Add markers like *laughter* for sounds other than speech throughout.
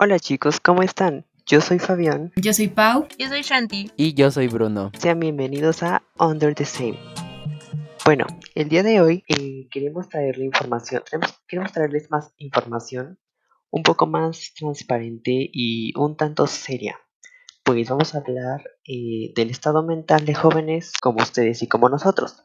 Hola chicos, ¿cómo están? Yo soy Fabián. Yo soy Pau. Yo soy Shanti. Y yo soy Bruno. Sean bienvenidos a Under the Same. Bueno, el día de hoy eh, queremos traerle información, queremos traerles más información un poco más transparente y un tanto seria. Pues vamos a hablar eh, del estado mental de jóvenes como ustedes y como nosotros.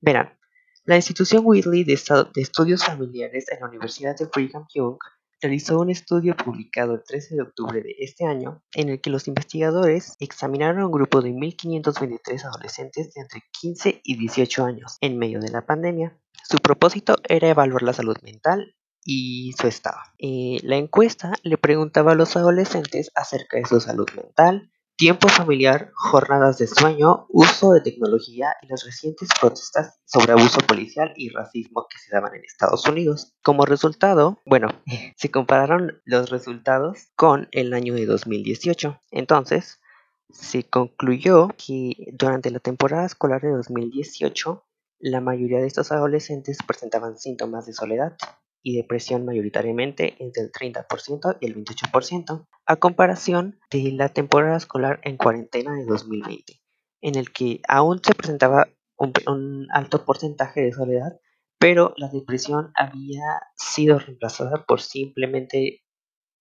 Verán, la institución Whitley de, de Estudios Familiares en la Universidad de Brigham Young realizó un estudio publicado el 13 de octubre de este año en el que los investigadores examinaron a un grupo de 1.523 adolescentes de entre 15 y 18 años en medio de la pandemia. Su propósito era evaluar la salud mental y su estado. Eh, la encuesta le preguntaba a los adolescentes acerca de su salud mental, tiempo familiar, jornadas de sueño, uso de tecnología y las recientes protestas sobre abuso policial y racismo que se daban en Estados Unidos. Como resultado, bueno, *laughs* se compararon los resultados con el año de 2018. Entonces, se concluyó que durante la temporada escolar de 2018, la mayoría de estos adolescentes presentaban síntomas de soledad, y depresión mayoritariamente entre el 30% y el 28%, a comparación de la temporada escolar en cuarentena de 2020, en el que aún se presentaba un, alto porcentaje de soledad, pero la depresión había sido reemplazada por simplemente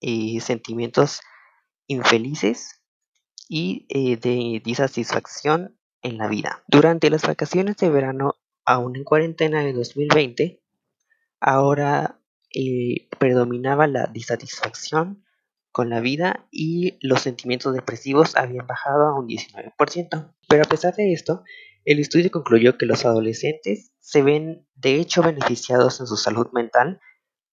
eh, sentimientos infelices y eh, de disatisfacción en la vida. Durante las vacaciones de verano, aún en cuarentena de 2020, Ahora eh, predominaba la disatisfacción con la vida y los sentimientos depresivos habían bajado a un 19%. Pero a pesar de esto, el estudio concluyó que los adolescentes se ven de hecho beneficiados en su salud mental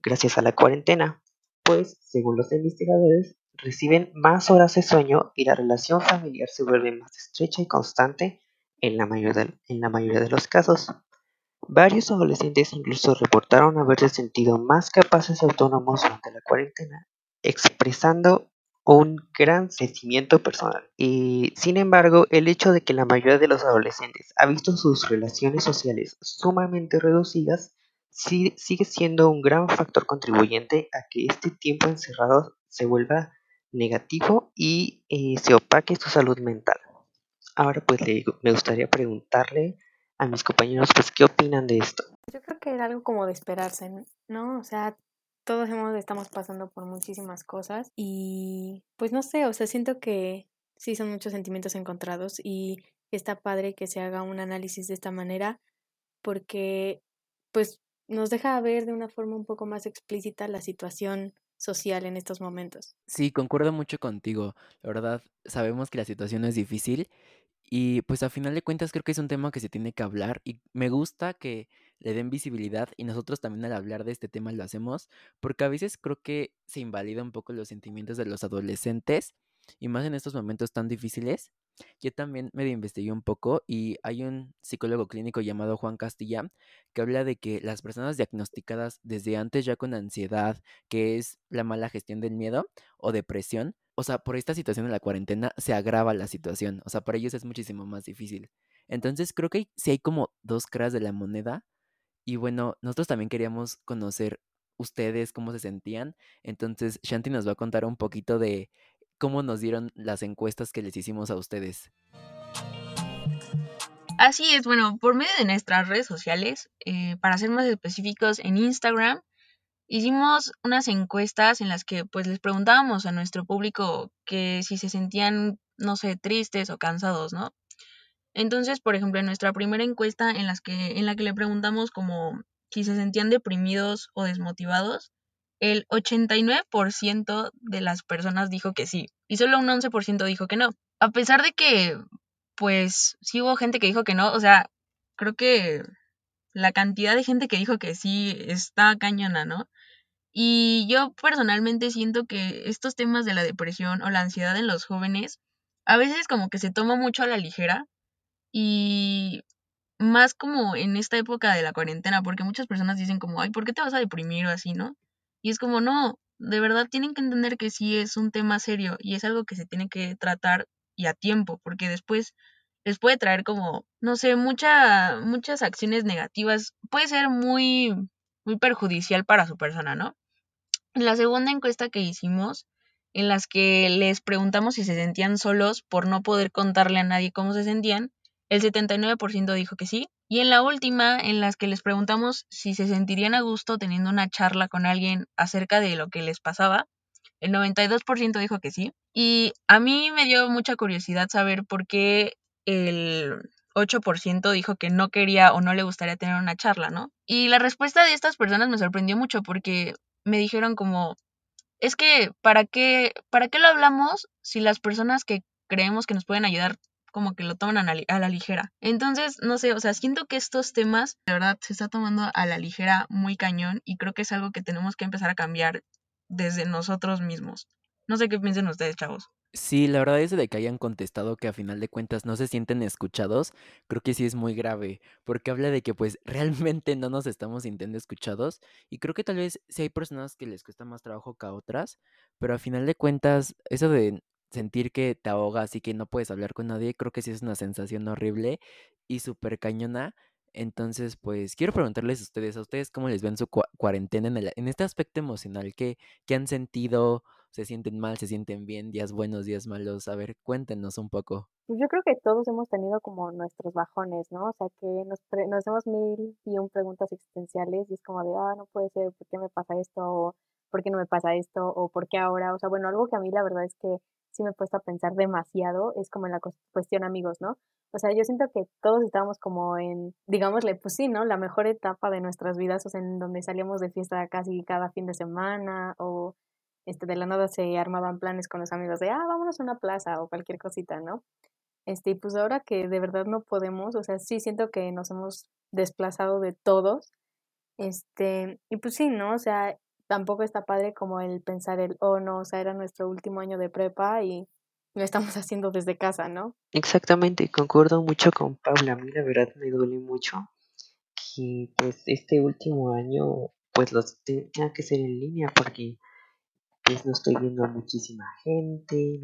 gracias a la cuarentena, pues, según los investigadores, reciben más horas de sueño y la relación familiar se vuelve más estrecha y constante en la mayoría de los casos. Varios adolescentes incluso reportaron haberse sentido más capaces autónomos durante la cuarentena, expresando un gran sentimiento personal. Y sin embargo, el hecho de que la mayoría de los adolescentes ha visto sus relaciones sociales sumamente reducidas sigue siendo un gran factor contribuyente a que este tiempo encerrado se vuelva negativo y eh, se opaque su salud mental. Ahora pues me gustaría preguntarle a mis compañeros, pues, ¿qué opinan de esto? Yo creo que era algo como de esperarse, ¿no? O sea, todos hemos, estamos pasando por muchísimas cosas y pues no sé, o sea, siento que sí son muchos sentimientos encontrados y está padre que se haga un análisis de esta manera porque pues nos deja ver de una forma un poco más explícita la situación social en estos momentos. Sí, concuerdo mucho contigo. La verdad, sabemos que la situación es difícil y pues a final de cuentas creo que es un tema que se tiene que hablar y me gusta que le den visibilidad y nosotros también al hablar de este tema lo hacemos porque a veces creo que se invalida un poco los sentimientos de los adolescentes y más en estos momentos tan difíciles. Yo también me investigué un poco y hay un psicólogo clínico llamado Juan Castilla que habla de que las personas diagnosticadas desde antes ya con ansiedad, que es la mala gestión del miedo o depresión, o sea, por esta situación de la cuarentena se agrava la situación, o sea, para ellos es muchísimo más difícil. Entonces creo que sí hay como dos caras de la moneda y bueno, nosotros también queríamos conocer ustedes cómo se sentían, entonces Shanti nos va a contar un poquito de cómo nos dieron las encuestas que les hicimos a ustedes. Así es, bueno, por medio de nuestras redes sociales, eh, para ser más específicos, en Instagram hicimos unas encuestas en las que pues les preguntábamos a nuestro público que si se sentían, no sé, tristes o cansados, ¿no? Entonces, por ejemplo, en nuestra primera encuesta en, las que, en la que le preguntamos como si se sentían deprimidos o desmotivados, el 89% de las personas dijo que sí y solo un 11% dijo que no. A pesar de que, pues, sí hubo gente que dijo que no, o sea, creo que la cantidad de gente que dijo que sí está cañona, ¿no? Y yo personalmente siento que estos temas de la depresión o la ansiedad en los jóvenes a veces como que se toma mucho a la ligera y más como en esta época de la cuarentena, porque muchas personas dicen como, ay, ¿por qué te vas a deprimir o así, no? Y es como, no, de verdad tienen que entender que sí es un tema serio y es algo que se tiene que tratar y a tiempo, porque después les puede traer como, no sé, mucha, muchas acciones negativas. Puede ser muy, muy perjudicial para su persona, ¿no? En la segunda encuesta que hicimos, en las que les preguntamos si se sentían solos por no poder contarle a nadie cómo se sentían, el 79% dijo que sí. Y en la última, en las que les preguntamos si se sentirían a gusto teniendo una charla con alguien acerca de lo que les pasaba, el 92% dijo que sí. Y a mí me dio mucha curiosidad saber por qué el 8% dijo que no quería o no le gustaría tener una charla, ¿no? Y la respuesta de estas personas me sorprendió mucho porque me dijeron como, es que, ¿para qué, ¿para qué lo hablamos si las personas que creemos que nos pueden ayudar como que lo toman a la, ligera? Entonces, no sé, o sea, siento que estos temas, de verdad, se está tomando a la ligera muy cañón y creo que es algo que tenemos que empezar a cambiar desde nosotros mismos. No sé qué piensen ustedes, chavos. Sí, la verdad es de que hayan contestado que a final de cuentas no se sienten escuchados, creo que sí es muy grave, porque habla de que pues realmente no nos estamos sintiendo escuchados y creo que tal vez sí hay personas que les cuesta más trabajo que a otras, pero a final de cuentas eso de sentir que te ahogas y que no puedes hablar con nadie, creo que sí es una sensación horrible y súper cañona. Entonces, pues quiero preguntarles a ustedes, a ustedes cómo les ven su cua- cuarentena en, el- en este aspecto emocional, ¿qué, qué han sentido? ¿Se sienten mal? ¿Se sienten bien? ¿Días buenos, días malos? A ver, cuéntenos un poco. Pues yo creo que todos hemos tenido como nuestros bajones, ¿no? O sea, que nos, pre- nos hacemos mil y un preguntas existenciales y es como de, ah, no puede ser, ¿por qué me pasa esto? O ¿por qué no me pasa esto? O ¿por qué ahora? O sea, bueno, algo que a mí la verdad es que sí me he puesto a pensar demasiado es como en la cuestión amigos, ¿no? O sea, yo siento que todos estábamos como en, digámosle, pues sí, ¿no? La mejor etapa de nuestras vidas, o sea, en donde salíamos de fiesta casi cada fin de semana o este, de la nada se armaban planes con los amigos de, ah, vámonos a una plaza o cualquier cosita, ¿no? Este, y pues ahora que de verdad no podemos, o sea, sí siento que nos hemos desplazado de todos, este, y pues sí, ¿no? O sea, tampoco está padre como el pensar el, oh no, o sea, era nuestro último año de prepa y lo estamos *laughs* haciendo desde casa, ¿no? Exactamente, concuerdo mucho con Paula. A mí la verdad me duele mucho que pues este último año pues los te- tenga que ser en línea porque pues no estoy viendo muchísima gente,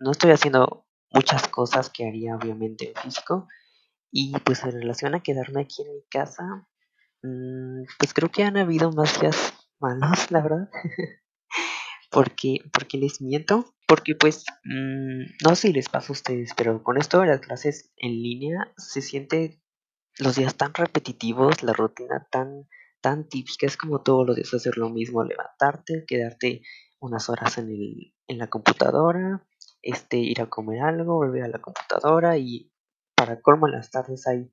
no, estoy haciendo muchas cosas que haría obviamente en físico y pues en relación a quedarme aquí en mi casa, mm, pues creo que han habido más días malos, la verdad. *laughs* Porque, porque les miento, porque pues mm, no sé si les pasa a ustedes, pero con esto de las clases en línea se siente los días tan repetitivos, la rutina tan, tan típica, es como todos los días hacer lo mismo, levantarte, quedarte unas horas en el, en la computadora, este, ir a comer algo, volver a la computadora y para colmo en las tardes hay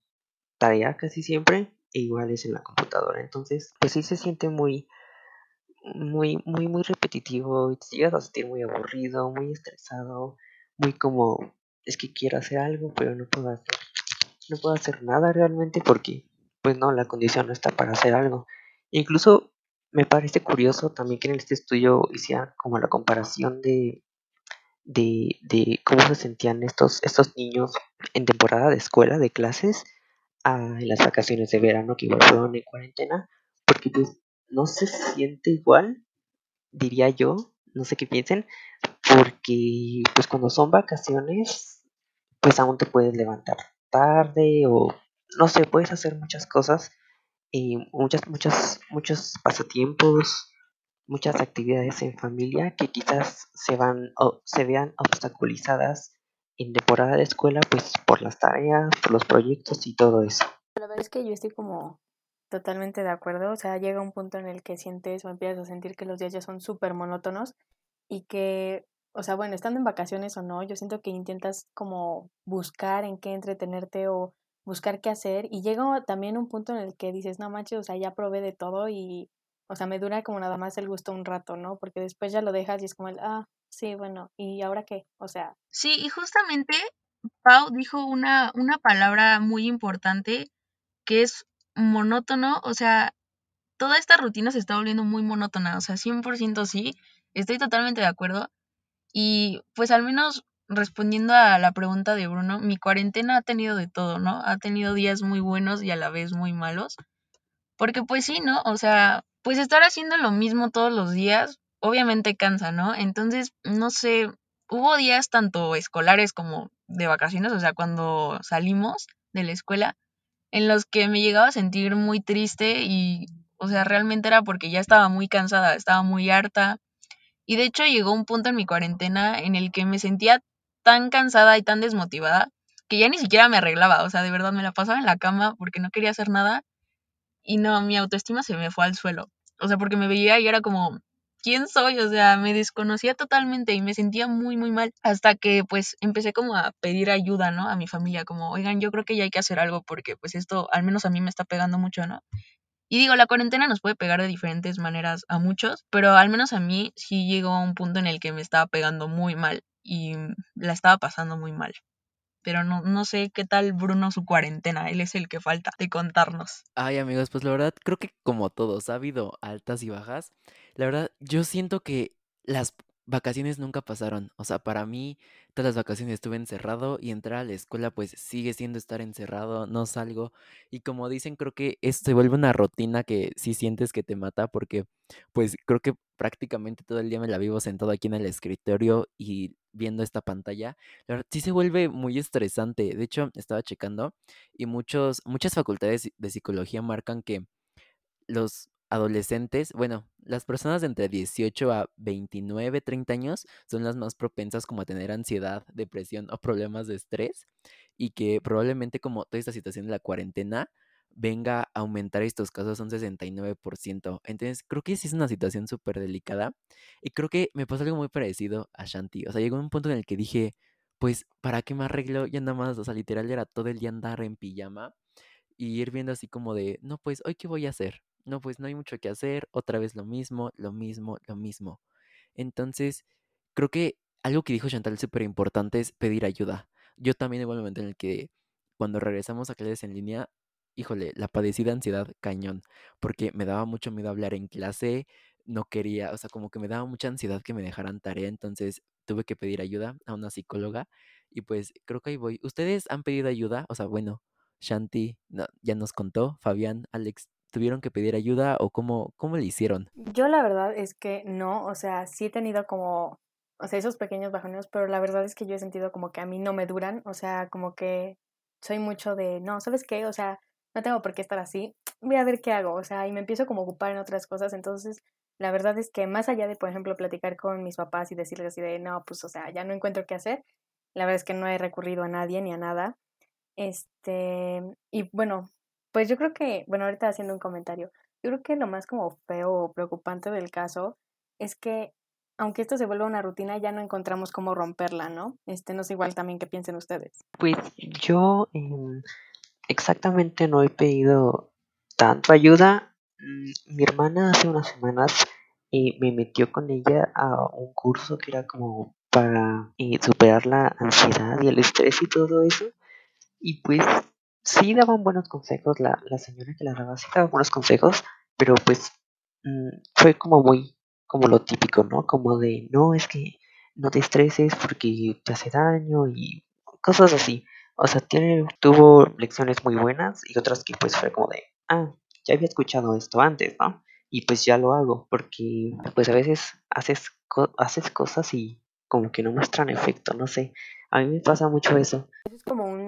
tarea casi siempre e igual es en la computadora. Entonces, pues sí se siente muy, muy, muy, muy repetitivo y te llegas a sentir muy aburrido, muy estresado, muy como es que quiero hacer algo, pero no puedo hacer, no puedo hacer nada realmente porque, pues no, la condición no está para hacer algo. Incluso me parece curioso también que en este estudio hicieran como la comparación de, de, de cómo se sentían estos, estos niños en temporada de escuela, de clases, a las vacaciones de verano que igual fueron en cuarentena, porque pues no se siente igual diría yo, no sé qué piensen, porque pues cuando son vacaciones, pues aún te puedes levantar tarde o no sé, puedes hacer muchas cosas y muchas, muchas, muchos pasatiempos, muchas actividades en familia que quizás se van o se vean obstaculizadas en temporada de escuela, pues por las tareas, por los proyectos y todo eso. La verdad es que yo estoy como totalmente de acuerdo, o sea, llega un punto en el que sientes o empiezas a sentir que los días ya son súper monótonos y que, o sea, bueno, estando en vacaciones o no, yo siento que intentas como buscar en qué entretenerte o buscar qué hacer y llega también un punto en el que dices, no manches, o sea, ya probé de todo y, o sea, me dura como nada más el gusto un rato, ¿no? Porque después ya lo dejas y es como el, ah, sí, bueno, ¿y ahora qué? O sea, Sí, y justamente Pau dijo una, una palabra muy importante que es monótono, o sea, toda esta rutina se está volviendo muy monótona, o sea, 100% sí, estoy totalmente de acuerdo. Y pues al menos respondiendo a la pregunta de Bruno, mi cuarentena ha tenido de todo, ¿no? Ha tenido días muy buenos y a la vez muy malos. Porque pues sí, ¿no? O sea, pues estar haciendo lo mismo todos los días, obviamente cansa, ¿no? Entonces, no sé, hubo días tanto escolares como de vacaciones, o sea, cuando salimos de la escuela, en los que me llegaba a sentir muy triste y O sea, realmente era porque ya estaba muy cansada, estaba muy harta. Y de hecho llegó un punto en mi cuarentena en el que me sentía tan cansada y tan desmotivada que ya ni siquiera me arreglaba. O sea, de verdad me la pasaba en la cama porque no quería hacer nada. Y no, mi autoestima se me fue al suelo. O sea, porque me veía y era como, ¿quién soy? O sea, me desconocía totalmente y me sentía muy, muy mal. Hasta que pues empecé como a pedir ayuda, ¿no? A mi familia, como, oigan, yo creo que ya hay que hacer algo porque pues esto al menos a mí me está pegando mucho, ¿no? Y digo, la cuarentena nos puede pegar de diferentes maneras a muchos, pero al menos a mí sí llegó a un punto en el que me estaba pegando muy mal y la estaba pasando muy mal. Pero no, no sé qué tal Bruno su cuarentena, él es el que falta de contarnos. Ay, amigos, pues la verdad creo que como todos ha habido altas y bajas. La verdad, yo siento que las vacaciones nunca pasaron. O sea, para mí, todas las vacaciones estuve encerrado y entrar a la escuela pues sigue siendo estar encerrado, no salgo. Y como dicen, creo que esto se vuelve una rutina que sí sientes que te mata porque pues creo que prácticamente todo el día me la vivo sentado aquí en el escritorio y viendo esta pantalla. La verdad, sí se vuelve muy estresante. De hecho, estaba checando y muchos, muchas facultades de psicología marcan que los adolescentes, bueno, las personas de entre 18 a 29, 30 años son las más propensas como a tener ansiedad, depresión o problemas de estrés y que probablemente como toda esta situación de la cuarentena venga a aumentar estos casos un 69%. Entonces, creo que sí es una situación súper delicada y creo que me pasó algo muy parecido a Shanti. O sea, llegó un punto en el que dije, pues, ¿para qué me arreglo? Ya nada más, o sea, literal era todo el día andar en pijama y ir viendo así como de, no, pues, ¿hoy qué voy a hacer? No, pues no hay mucho que hacer, otra vez lo mismo, lo mismo, lo mismo. Entonces, creo que algo que dijo Chantal súper importante es pedir ayuda. Yo también un momento en el que cuando regresamos a clases en línea, híjole, la padecí de ansiedad cañón, porque me daba mucho miedo hablar en clase, no quería, o sea, como que me daba mucha ansiedad que me dejaran tarea, entonces tuve que pedir ayuda a una psicóloga y pues creo que ahí voy. ¿Ustedes han pedido ayuda? O sea, bueno, Shanti ya nos contó, Fabián, Alex, ¿tuvieron que pedir ayuda o cómo, cómo le hicieron? Yo la verdad es que no, o sea, sí he tenido como, o sea, esos pequeños bajones, pero la verdad es que yo he sentido como que a mí no me duran, o sea, como que soy mucho de, no, ¿sabes qué? O sea, no tengo por qué estar así, voy a ver qué hago, o sea, y me empiezo como a ocupar en otras cosas, entonces la verdad es que más allá de, por ejemplo, platicar con mis papás y decirles así de, no, pues, o sea, ya no encuentro qué hacer, la verdad es que no he recurrido a nadie ni a nada. Este, y bueno, pues yo creo que, bueno, ahorita haciendo un comentario, yo creo que lo más como feo o preocupante del caso es que aunque esto se vuelva una rutina, ya no encontramos cómo romperla, ¿no? Este no es igual también que piensen ustedes. Pues yo em, exactamente no he pedido tanto ayuda. Mm, mi hermana hace unas semanas eh, me metió con ella a un curso que era como para eh, superar la ansiedad y el estrés y todo eso. Y pues sí daban buenos consejos, la, la señora que la daba sí daba buenos consejos, pero pues mm, fue como muy, como lo típico, ¿no? Como de, no, es que no te estreses porque te hace daño y cosas así. O sea, tiene, tuvo lecciones muy buenas y otras que pues fue como de, ah, ya había escuchado esto antes, ¿no? Y pues ya lo hago, porque pues a veces haces, haces cosas y como que no muestran efecto, no sé. A mí me pasa mucho eso. Es como un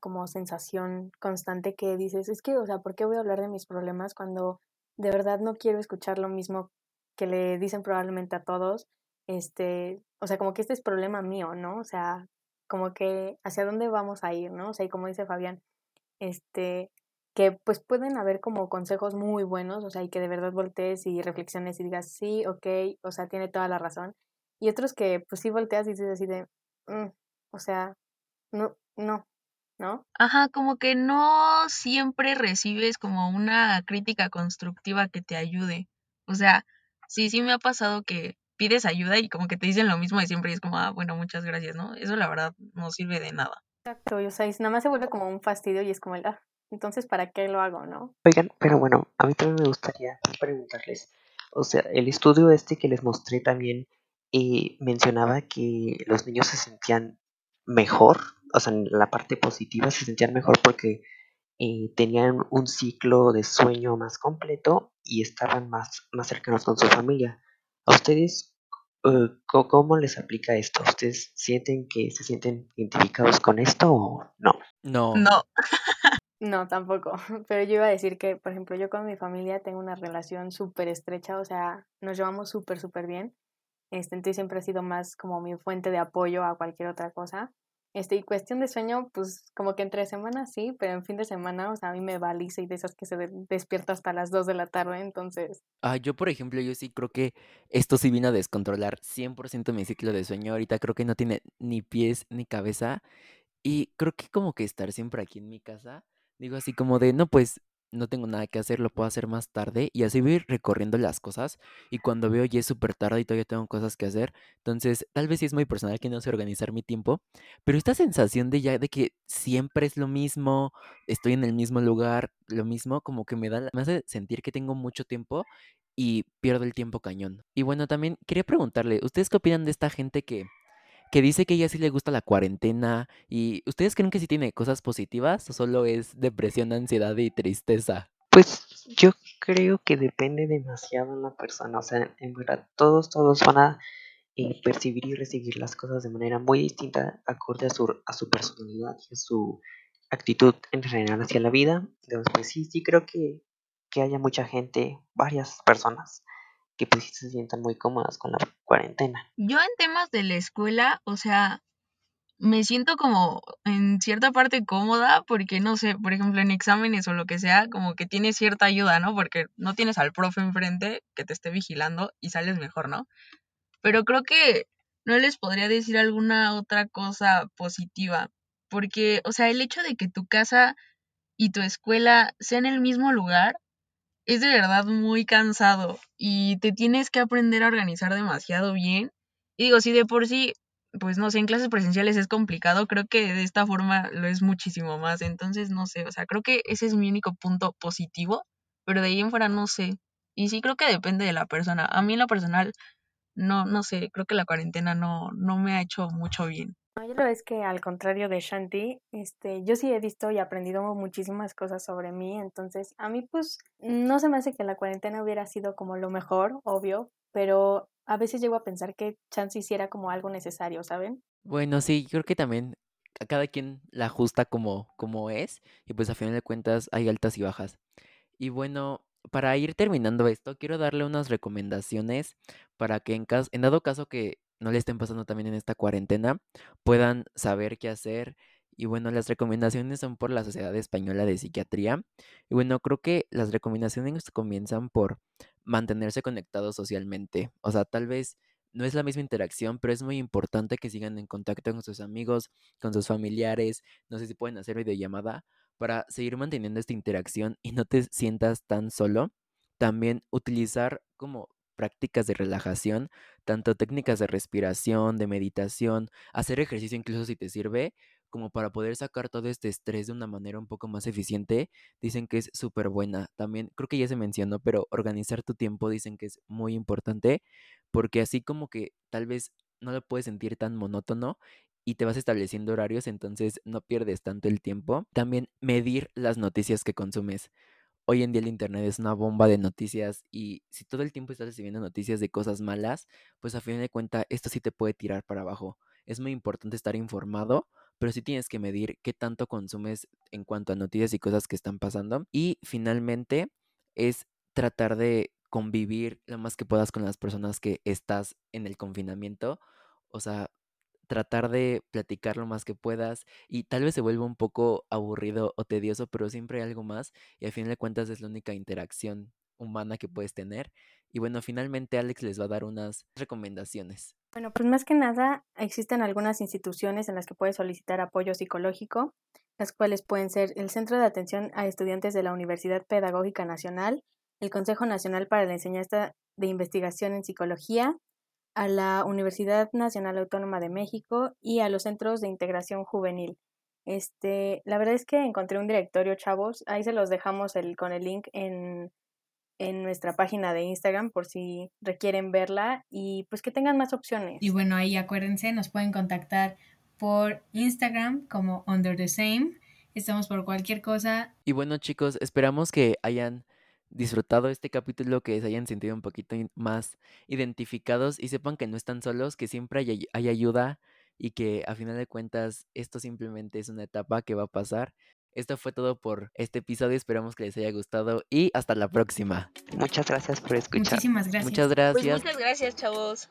como sensación constante que dices, es que, o sea, ¿por qué voy a hablar de mis problemas cuando de verdad no quiero escuchar lo mismo que le dicen probablemente a todos? Este, o sea, como que este es problema mío, ¿no? O sea, como que hacia dónde vamos a ir, ¿no? O sea, y como dice Fabián, este, que pues pueden haber como consejos muy buenos, o sea, y que de verdad voltees y reflexiones y digas, sí, ok, o sea, tiene toda la razón. Y otros que pues sí volteas y dices así de, mm, o sea, no, no, ¿no? Ajá, como que no siempre recibes como una crítica constructiva que te ayude. O sea, sí, sí me ha pasado que pides ayuda y como que te dicen lo mismo de siempre y es como, ah, bueno, muchas gracias, ¿no? Eso la verdad no sirve de nada. Exacto, o sea, nada más se vuelve como un fastidio y es como el, ah, entonces, ¿para qué lo hago, no? Oigan, pero bueno, a mí también me gustaría preguntarles, o sea, el estudio este que les mostré también eh, mencionaba que los niños se sentían mejor, o sea, en la parte positiva se sentían mejor porque eh, tenían un ciclo de sueño más completo y estaban más, más cercanos con su familia. ¿A ustedes eh, cómo les aplica esto? ¿Ustedes sienten que se sienten identificados con esto o no? No. No. *laughs* No, tampoco. *laughs* Pero yo iba a decir que, por ejemplo, yo con mi familia tengo una relación súper estrecha, o sea, nos llevamos súper, súper bien. Este, entonces siempre ha sido más como mi fuente de apoyo a cualquier otra cosa. Este, y cuestión de sueño, pues como que entre semanas sí, pero en fin de semana, o sea, a mí me valiza y de esas que se despierta hasta las 2 de la tarde, entonces. Ah, yo, por ejemplo, yo sí creo que esto sí vino a descontrolar 100% mi ciclo de sueño. Ahorita creo que no tiene ni pies ni cabeza. Y creo que como que estar siempre aquí en mi casa, digo así como de, no, pues no tengo nada que hacer, lo puedo hacer más tarde y así voy recorriendo las cosas y cuando veo ya es súper tarde y todavía tengo cosas que hacer, entonces tal vez sí es muy personal que no sé organizar mi tiempo, pero esta sensación de ya de que siempre es lo mismo, estoy en el mismo lugar, lo mismo, como que me da, me hace sentir que tengo mucho tiempo y pierdo el tiempo cañón. Y bueno, también quería preguntarle, ¿ustedes qué opinan de esta gente que que dice que ella sí le gusta la cuarentena. ¿Y ustedes creen que sí tiene cosas positivas o solo es depresión, ansiedad y tristeza? Pues yo creo que depende demasiado en la persona. O sea, en verdad, todos, todos van a eh, percibir y recibir las cosas de manera muy distinta, acorde a su, a su personalidad y a su actitud en general hacia la vida. Entonces, pues sí, sí creo que, que haya mucha gente, varias personas que pues sí se sientan muy cómodas con la cuarentena. Yo en temas de la escuela, o sea, me siento como en cierta parte cómoda porque no sé, por ejemplo en exámenes o lo que sea, como que tiene cierta ayuda, ¿no? Porque no tienes al profe enfrente que te esté vigilando y sales mejor, ¿no? Pero creo que no les podría decir alguna otra cosa positiva, porque, o sea, el hecho de que tu casa y tu escuela sean el mismo lugar, es de verdad muy cansado y te tienes que aprender a organizar demasiado bien. Y digo, si de por sí, pues no sé, en clases presenciales es complicado, creo que de esta forma lo es muchísimo más. Entonces, no sé, o sea, creo que ese es mi único punto positivo, pero de ahí en fuera no sé. Y sí creo que depende de la persona. A mí en lo personal, no, no sé, creo que la cuarentena no, no me ha hecho mucho bien. Yo lo es que al contrario de Shanti, este, yo sí he visto y aprendido muchísimas cosas sobre mí, entonces a mí pues no se me hace que la cuarentena hubiera sido como lo mejor, obvio, pero a veces llego a pensar que chance hiciera como algo necesario, ¿saben? Bueno, sí, creo que también a cada quien la ajusta como, como es y pues a final de cuentas hay altas y bajas. Y bueno, para ir terminando esto, quiero darle unas recomendaciones para que en, caso, en dado caso que no le estén pasando también en esta cuarentena, puedan saber qué hacer. Y bueno, las recomendaciones son por la Sociedad Española de Psiquiatría. Y bueno, creo que las recomendaciones comienzan por mantenerse conectados socialmente. O sea, tal vez no es la misma interacción, pero es muy importante que sigan en contacto con sus amigos, con sus familiares. No sé si pueden hacer videollamada para seguir manteniendo esta interacción y no te sientas tan solo. También utilizar como prácticas de relajación, tanto técnicas de respiración, de meditación, hacer ejercicio incluso si te sirve, como para poder sacar todo este estrés de una manera un poco más eficiente, dicen que es súper buena. También creo que ya se mencionó, pero organizar tu tiempo dicen que es muy importante, porque así como que tal vez no lo puedes sentir tan monótono y te vas estableciendo horarios, entonces no pierdes tanto el tiempo. También medir las noticias que consumes hoy en día el Internet es una bomba de noticias y si todo el tiempo estás recibiendo noticias de cosas malas, pues a fin de cuentas esto sí te puede tirar para abajo. Es muy importante estar informado, pero sí tienes que medir qué tanto consumes en cuanto a noticias y cosas que están pasando. Y finalmente es tratar de convivir lo más que puedas con las personas que estás en el confinamiento. O sea, tratar de platicar lo más que puedas y tal vez se vuelva un poco aburrido o tedioso, pero siempre hay algo más y al fin de cuentas es la única interacción humana que puedes tener. Y bueno, finalmente Alex les va a dar unas recomendaciones. Bueno, pues más que nada existen algunas instituciones en las que puedes solicitar apoyo psicológico, las cuales pueden ser el Centro de Atención a Estudiantes de la Universidad Pedagógica Nacional, el Consejo Nacional para la Enseñanza de Investigación en Psicología, a la Universidad Nacional Autónoma de México y a los centros de integración juvenil. Este, la verdad es que encontré un directorio, chavos. Ahí se los dejamos el, con el link en, en nuestra página de Instagram por si requieren verla y pues que tengan más opciones. Y bueno, ahí acuérdense, nos pueden contactar por Instagram como Under the Same. Estamos por cualquier cosa. Y bueno, chicos, esperamos que hayan disfrutado este capítulo, que se hayan sentido un poquito más identificados y sepan que no están solos, que siempre hay, hay ayuda y que a final de cuentas esto simplemente es una etapa que va a pasar Esto fue todo por este episodio. Esperamos que les haya gustado y hasta la próxima. Muchas gracias por escuchar. Muchísimas gracias. Muchas Pues gracias. muchas gracias, chavos.